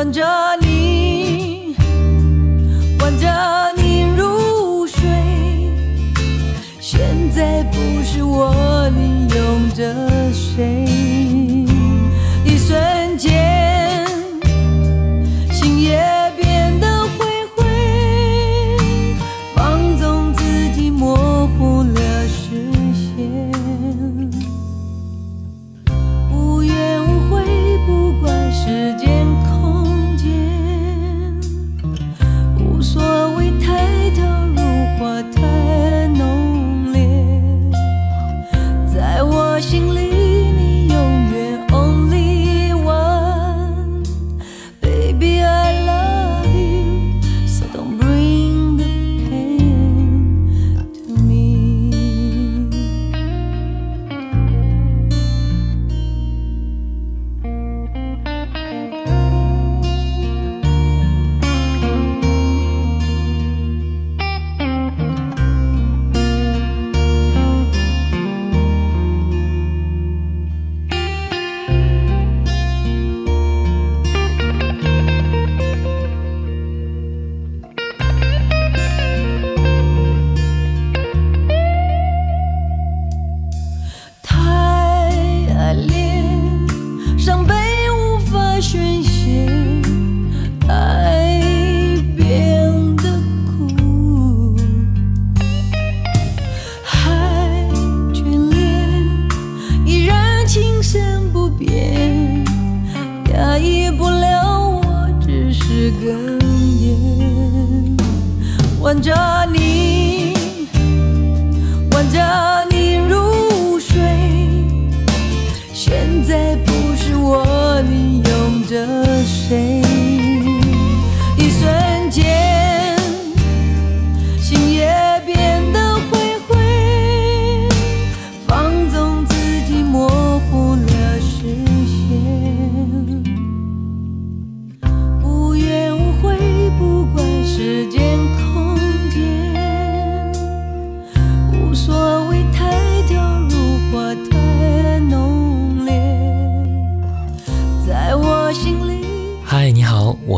吻着你吻着你入睡现在不是我你拥着谁？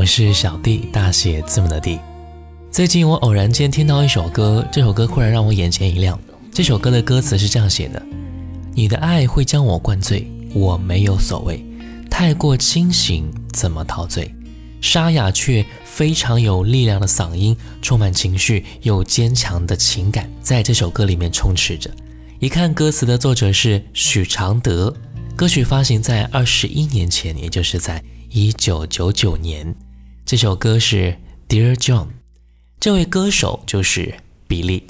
我是小弟，大写字母的弟。最近我偶然间听到一首歌，这首歌忽然让我眼前一亮。这首歌的歌词是这样写的：你的爱会将我灌醉，我没有所谓。太过清醒怎么陶醉？沙哑却非常有力量的嗓音，充满情绪又坚强的情感，在这首歌里面充斥着。一看歌词的作者是许常德，歌曲发行在二十一年前，也就是在一九九九年。这首歌是 Dear John，这位歌手就是比利。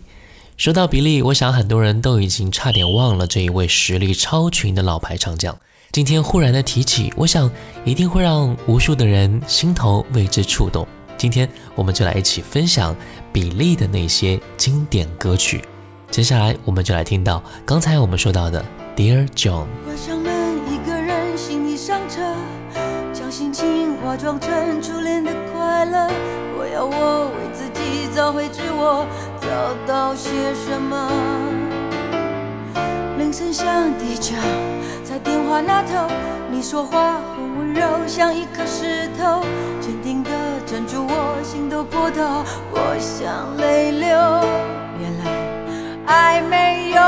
说到比利，我想很多人都已经差点忘了这一位实力超群的老牌唱将。今天忽然的提起，我想一定会让无数的人心头为之触动。今天我们就来一起分享比利的那些经典歌曲。接下来我们就来听到刚才我们说到的《Dear John》。关上门，一个人行李上车，将心情化妆成初快乐。我要我为自己找回自我，找到些什么？铃声响，地脚。在电话那头，你说话很温柔，像一颗石头，坚定地镇住我心头波涛。我想泪流，原来爱没有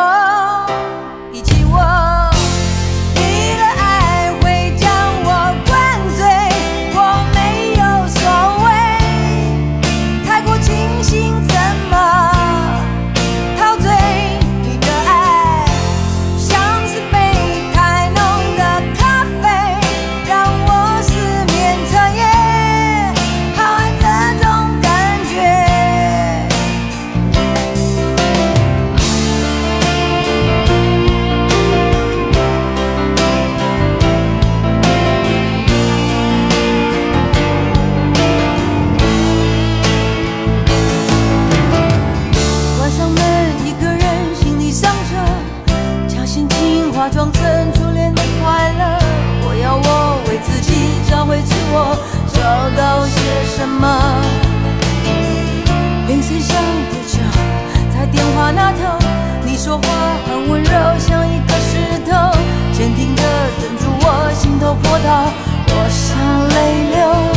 那头，你说话很温柔，像一颗石头，坚定的镇住我心头波涛，我想泪流。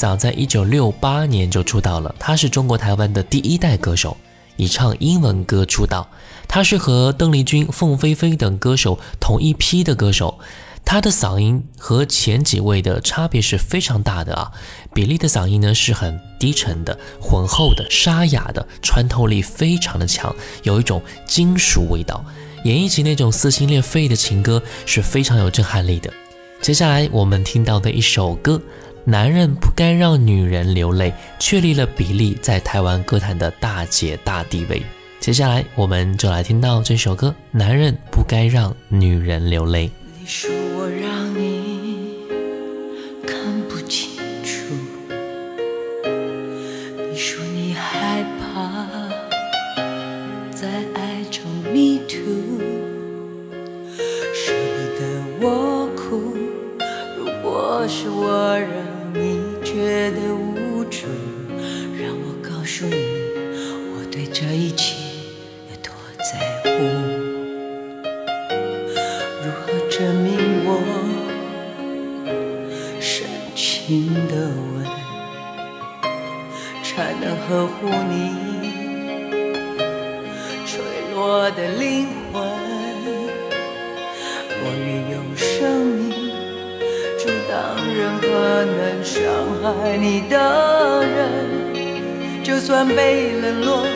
早在一九六八年就出道了，他是中国台湾的第一代歌手，以唱英文歌出道。他是和邓丽君、凤飞飞等歌手同一批的歌手。他的嗓音和前几位的差别是非常大的啊。比利的嗓音呢是很低沉的、浑厚的、沙哑的，穿透力非常的强，有一种金属味道。演绎起那种撕心裂肺的情歌是非常有震撼力的。接下来我们听到的一首歌《男人不该让女人流泪》，确立了比利在台湾歌坛的大姐大地位。接下来我们就来听到这首歌《男人不该让女人流泪》。你说我让爱你的人，就算被冷落，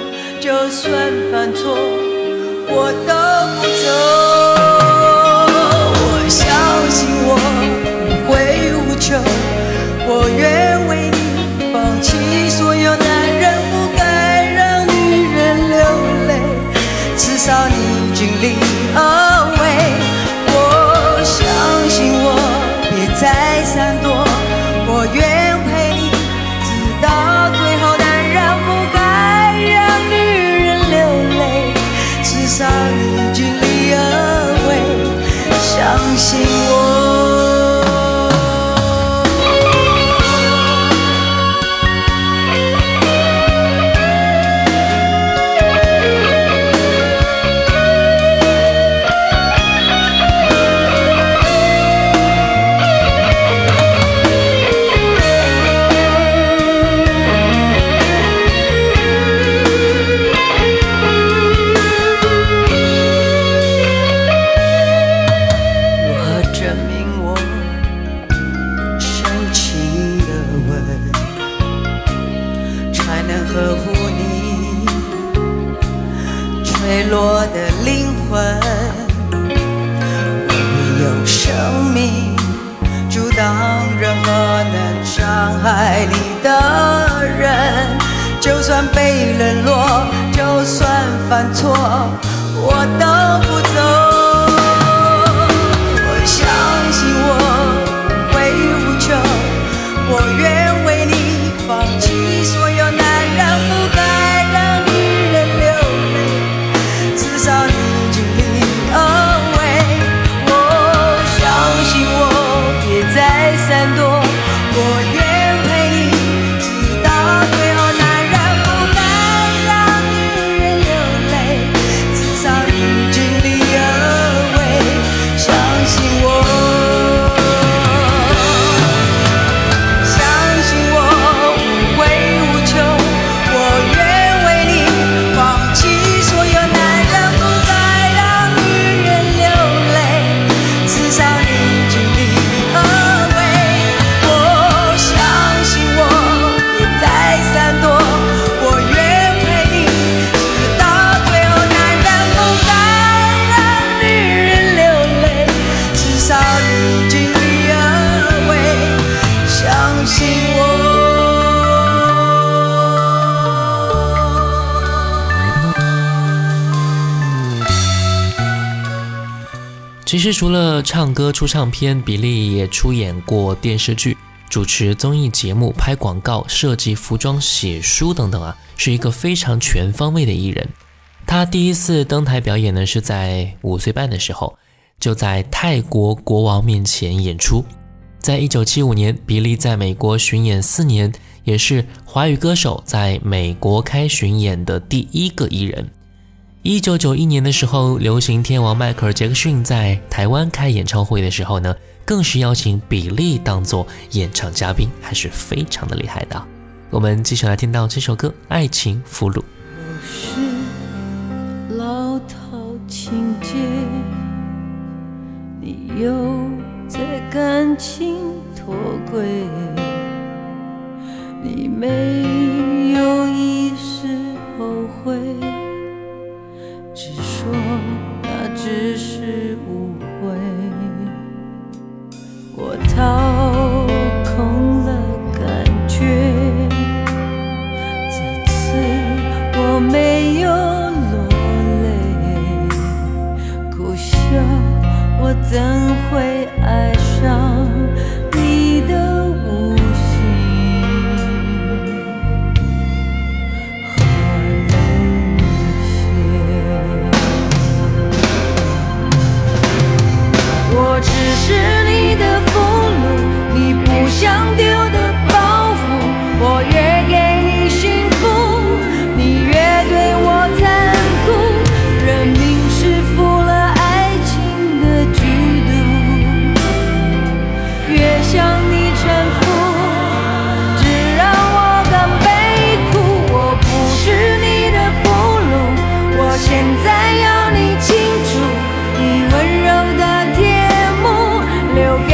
就算犯错，我都不走。落的灵魂？我愿用生命阻挡任何能伤害你的人，就算被冷落，就算犯错，我都不走。其实除了唱歌出唱片，比利也出演过电视剧、主持综艺节目、拍广告、设计服装、写书等等啊，是一个非常全方位的艺人。他第一次登台表演呢，是在五岁半的时候，就在泰国国王面前演出。在一九七五年，比利在美国巡演四年，也是华语歌手在美国开巡演的第一个艺人。一九九一年的时候，流行天王迈克尔·杰克逊在台湾开演唱会的时候呢，更是邀请比利当做演唱嘉宾，还是非常的厉害的。我们继续来听到这首歌《爱情俘虏》。情节，你又在感情脱轨，你没 little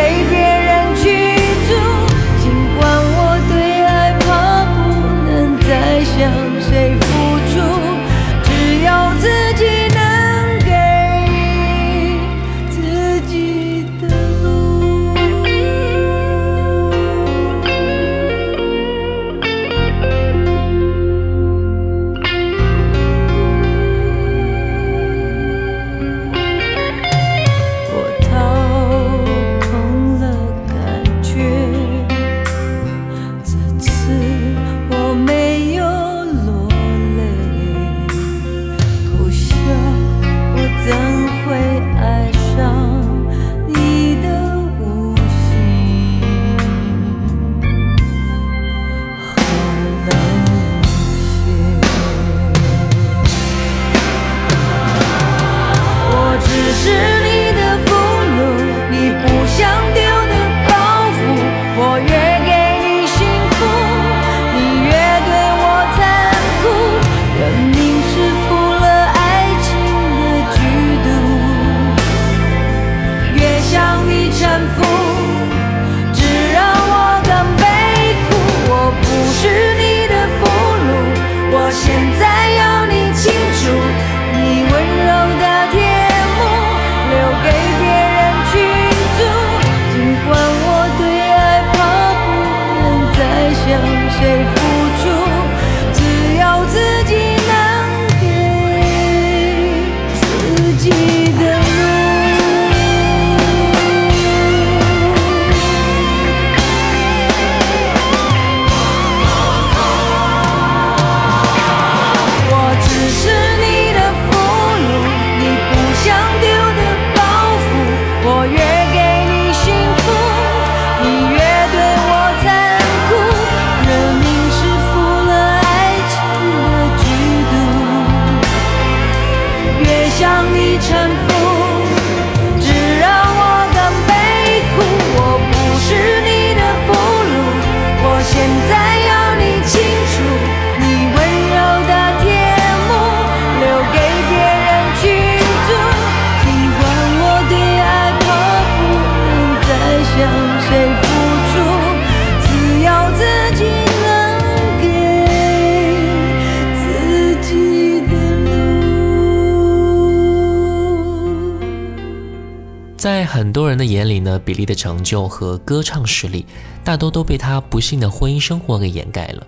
很多人的眼里呢，比利的成就和歌唱实力，大多都被他不幸的婚姻生活给掩盖了。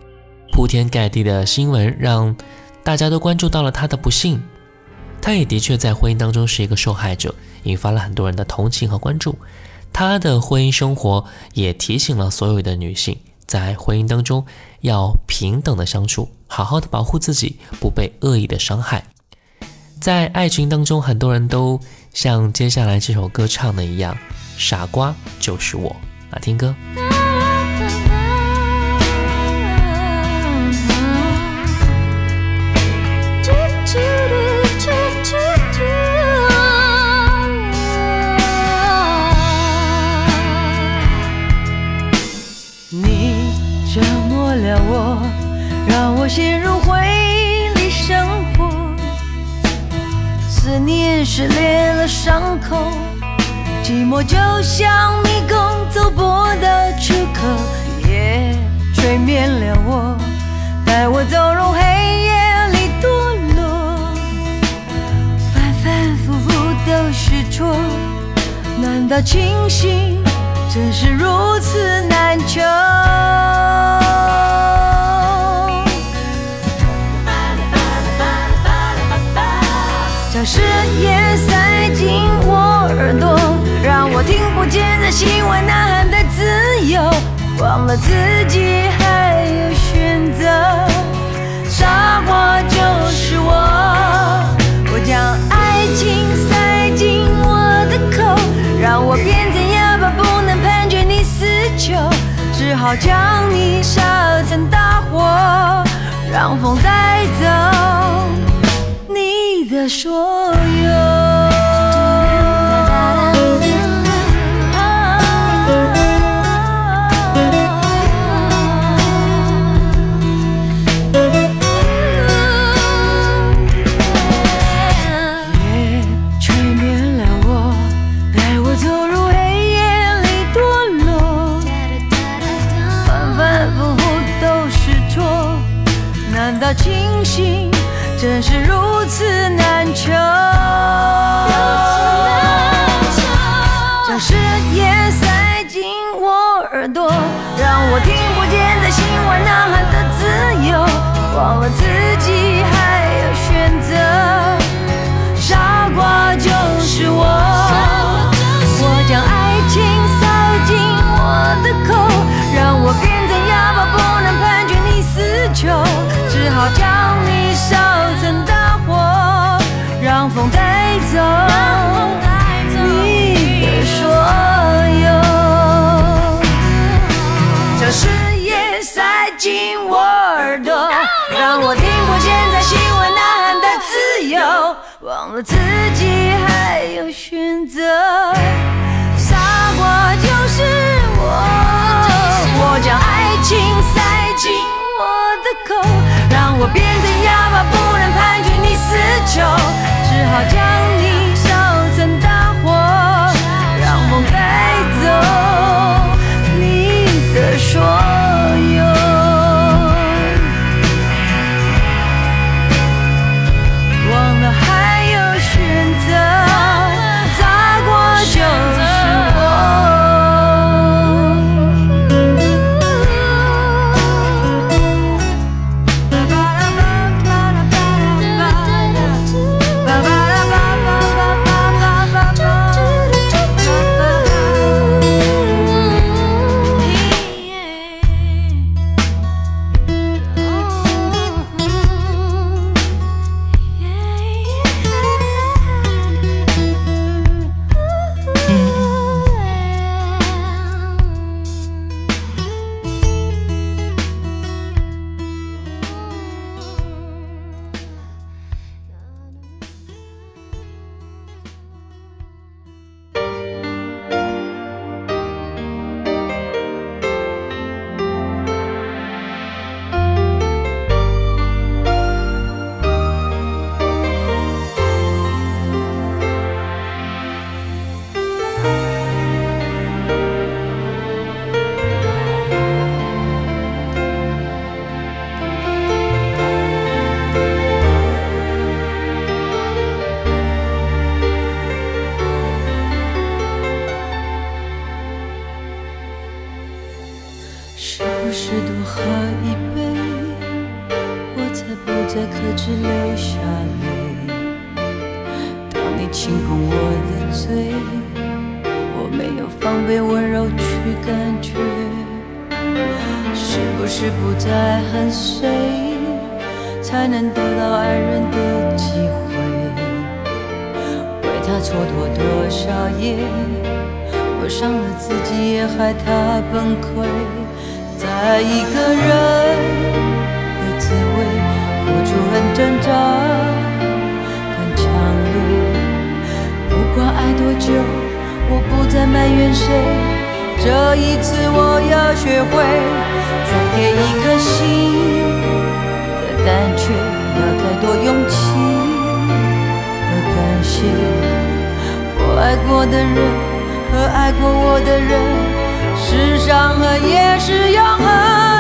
铺天盖地的新闻让大家都关注到了他的不幸，他也的确在婚姻当中是一个受害者，引发了很多人的同情和关注。他的婚姻生活也提醒了所有的女性，在婚姻当中要平等的相处，好好的保护自己，不被恶意的伤害。在爱情当中，很多人都像接下来这首歌唱的一样，傻瓜就是我，来听歌。你折磨了我，让我陷入回忆里生活。思念是烈。伤口，寂寞就像迷宫，走不的出口。夜催眠了我，带我走入黑夜里堕落，反反复复都是错。难道清醒真是如此难求？将誓言塞进我耳朵，让我听不见在心外呐喊的自由，忘了自己还有选择。傻瓜就是我，我将爱情塞进我的口，让我变成哑巴，不能判决你死囚，只好将你烧成大火，让风带走。的所有。只久，我不再埋怨谁。这一次我要学会，再给一颗心的胆怯，要太多勇气和感谢。我爱过的人和爱过我的人，是伤痕也是永恒。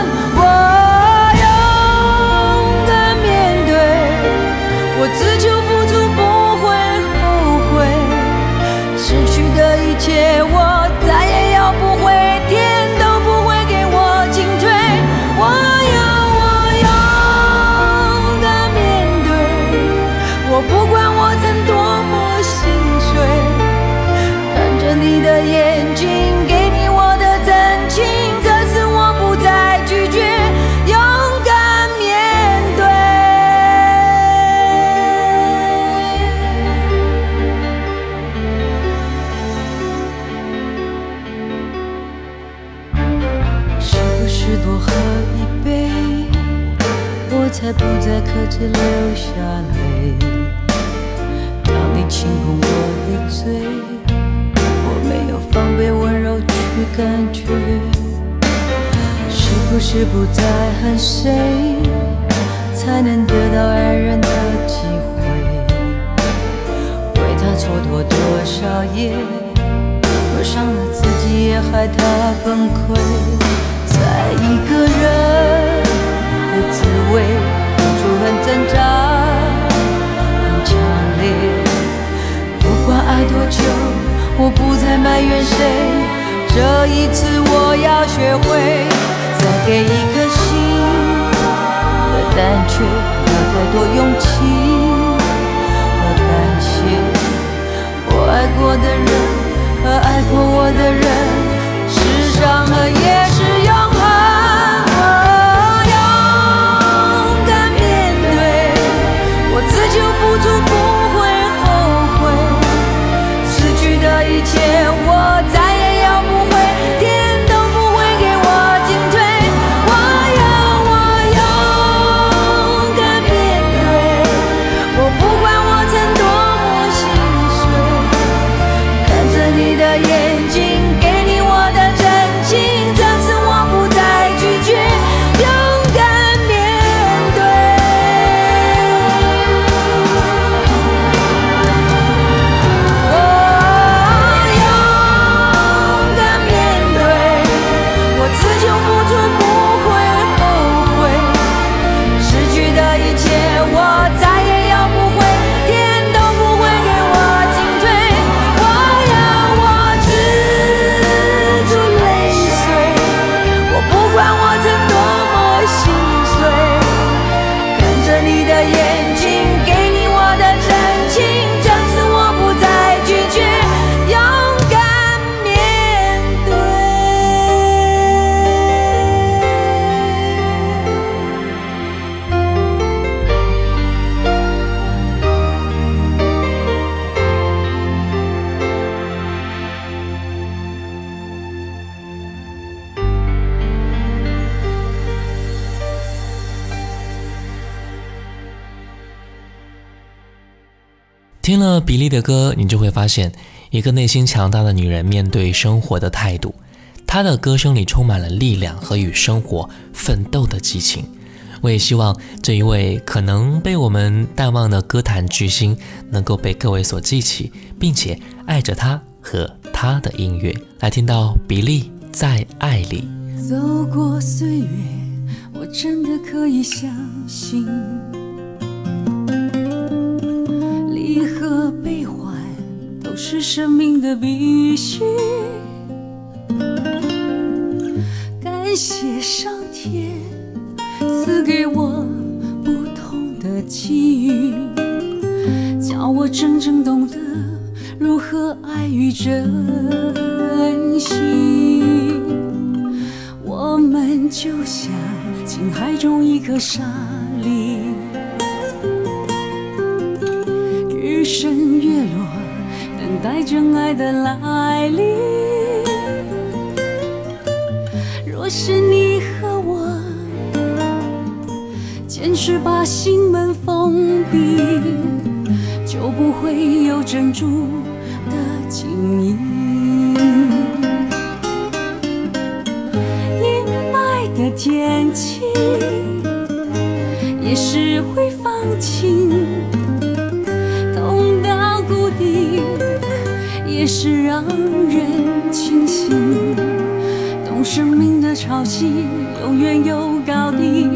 流下泪？当你轻碰我的嘴，我没有防备，温柔去感觉。是不是不再恨谁，才能得到爱人的机会？为他蹉跎多少夜？我伤了自己，也害他崩溃。在一个人挣扎，很强烈。不管爱多久，我不再埋怨谁。这一次，我要学会再给一颗心的胆怯，要太多勇气和感谢。我爱过的人和爱过我的人，是伤痕也是听了比利的歌，你就会发现，一个内心强大的女人面对生活的态度。她的歌声里充满了力量和与生活奋斗的激情。我也希望这一位可能被我们淡忘的歌坛巨星，能够被各位所记起，并且爱着她和她的音乐。来听到比利在爱里。走过岁月，我真的可以相信，悲欢都是生命的必须。感谢上天赐给我不同的机遇，叫我真正懂得如何爱与珍惜。我们就像情海中一颗沙粒，升月落，等待真爱的来临。若是你和我坚持把心门封闭，就不会有珍珠的晶莹。阴霾的天气，也是会放晴。也是让人清醒。懂生命的潮汐，永远有高低，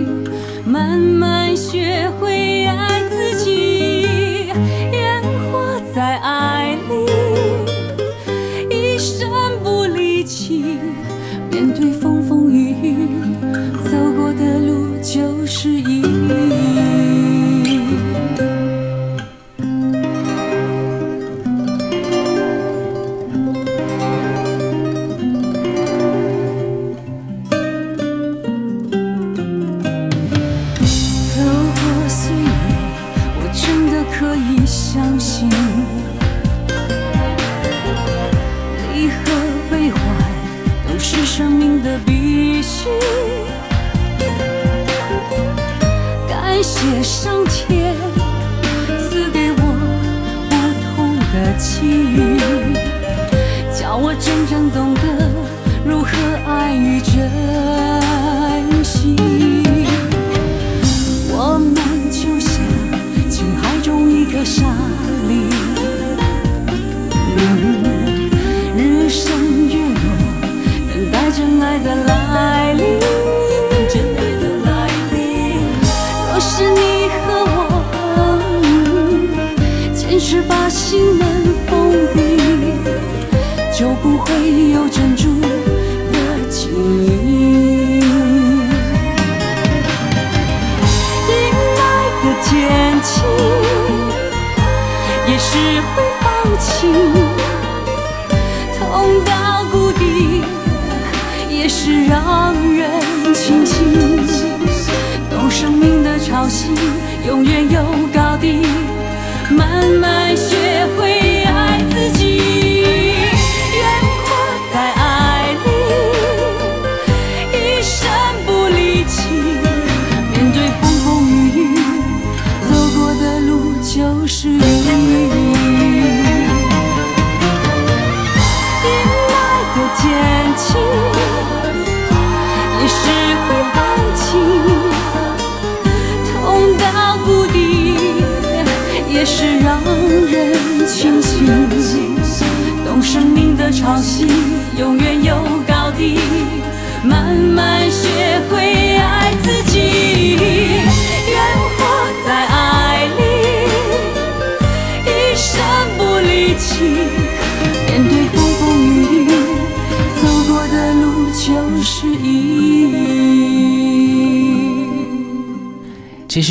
慢慢学必须。感谢上天赐给我不同的际遇，叫我真正懂得如何爱与真永远有高低，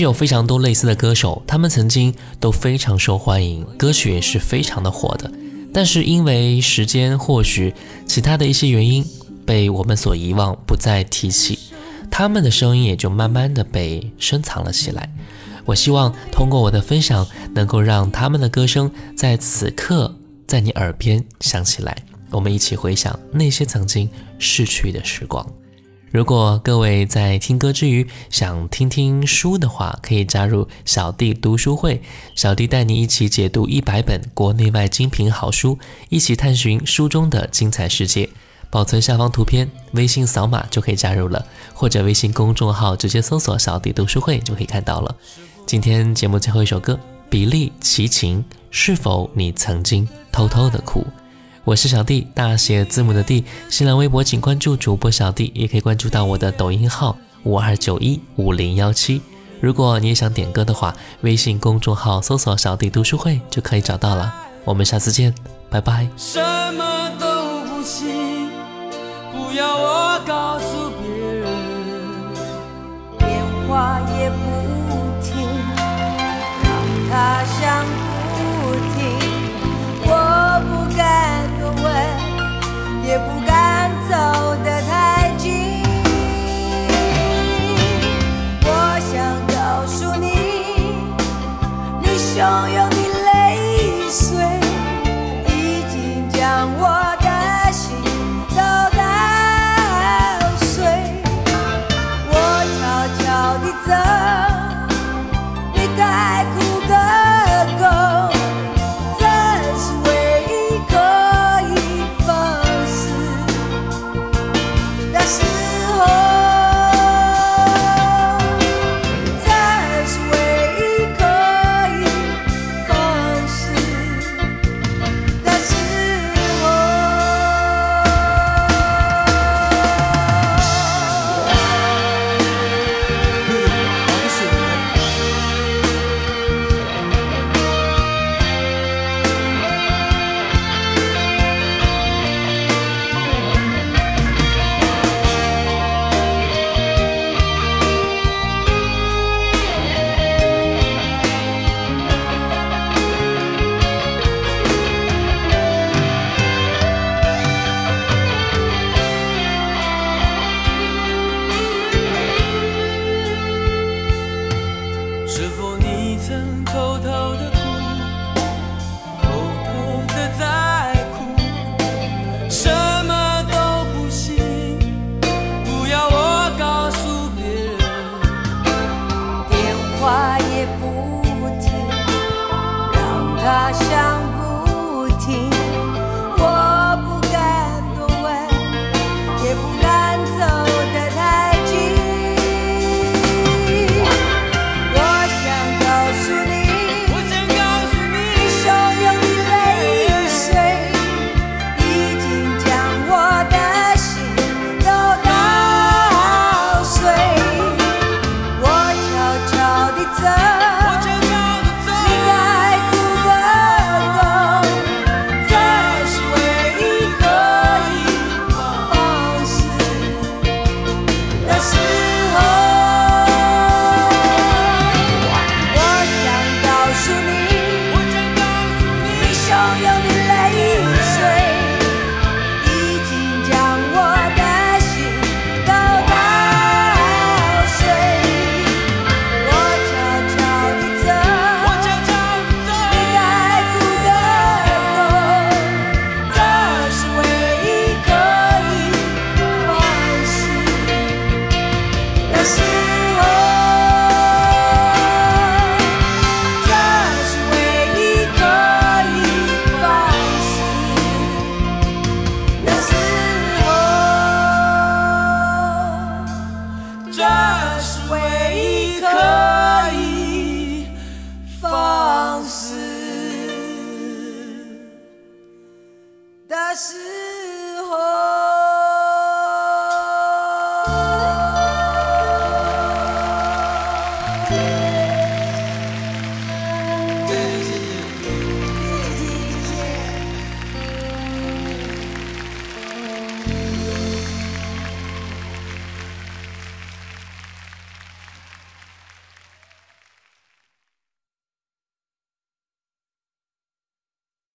有非常多类似的歌手，他们曾经都非常受欢迎，歌曲也是非常的火的。但是因为时间，或许其他的一些原因，被我们所遗忘，不再提起，他们的声音也就慢慢的被深藏了起来。我希望通过我的分享，能够让他们的歌声在此刻在你耳边响起来，我们一起回想那些曾经逝去的时光。如果各位在听歌之余想听听书的话，可以加入小弟读书会，小弟带你一起解读一百本国内外精品好书，一起探寻书中的精彩世界。保存下方图片，微信扫码就可以加入了，或者微信公众号直接搜索“小弟读书会”就可以看到了。今天节目最后一首歌，比利齐秦，是否你曾经偷偷的哭？我是小弟，大写字母的弟。新浪微博请关注主播小弟，也可以关注到我的抖音号五二九一五零幺七。如果你也想点歌的话，微信公众号搜索“小弟读书会”就可以找到了。我们下次见，拜拜。什么都不行，不要我告诉别人。电话也不听，让他想也不敢走得太近。我想告诉你，你汹涌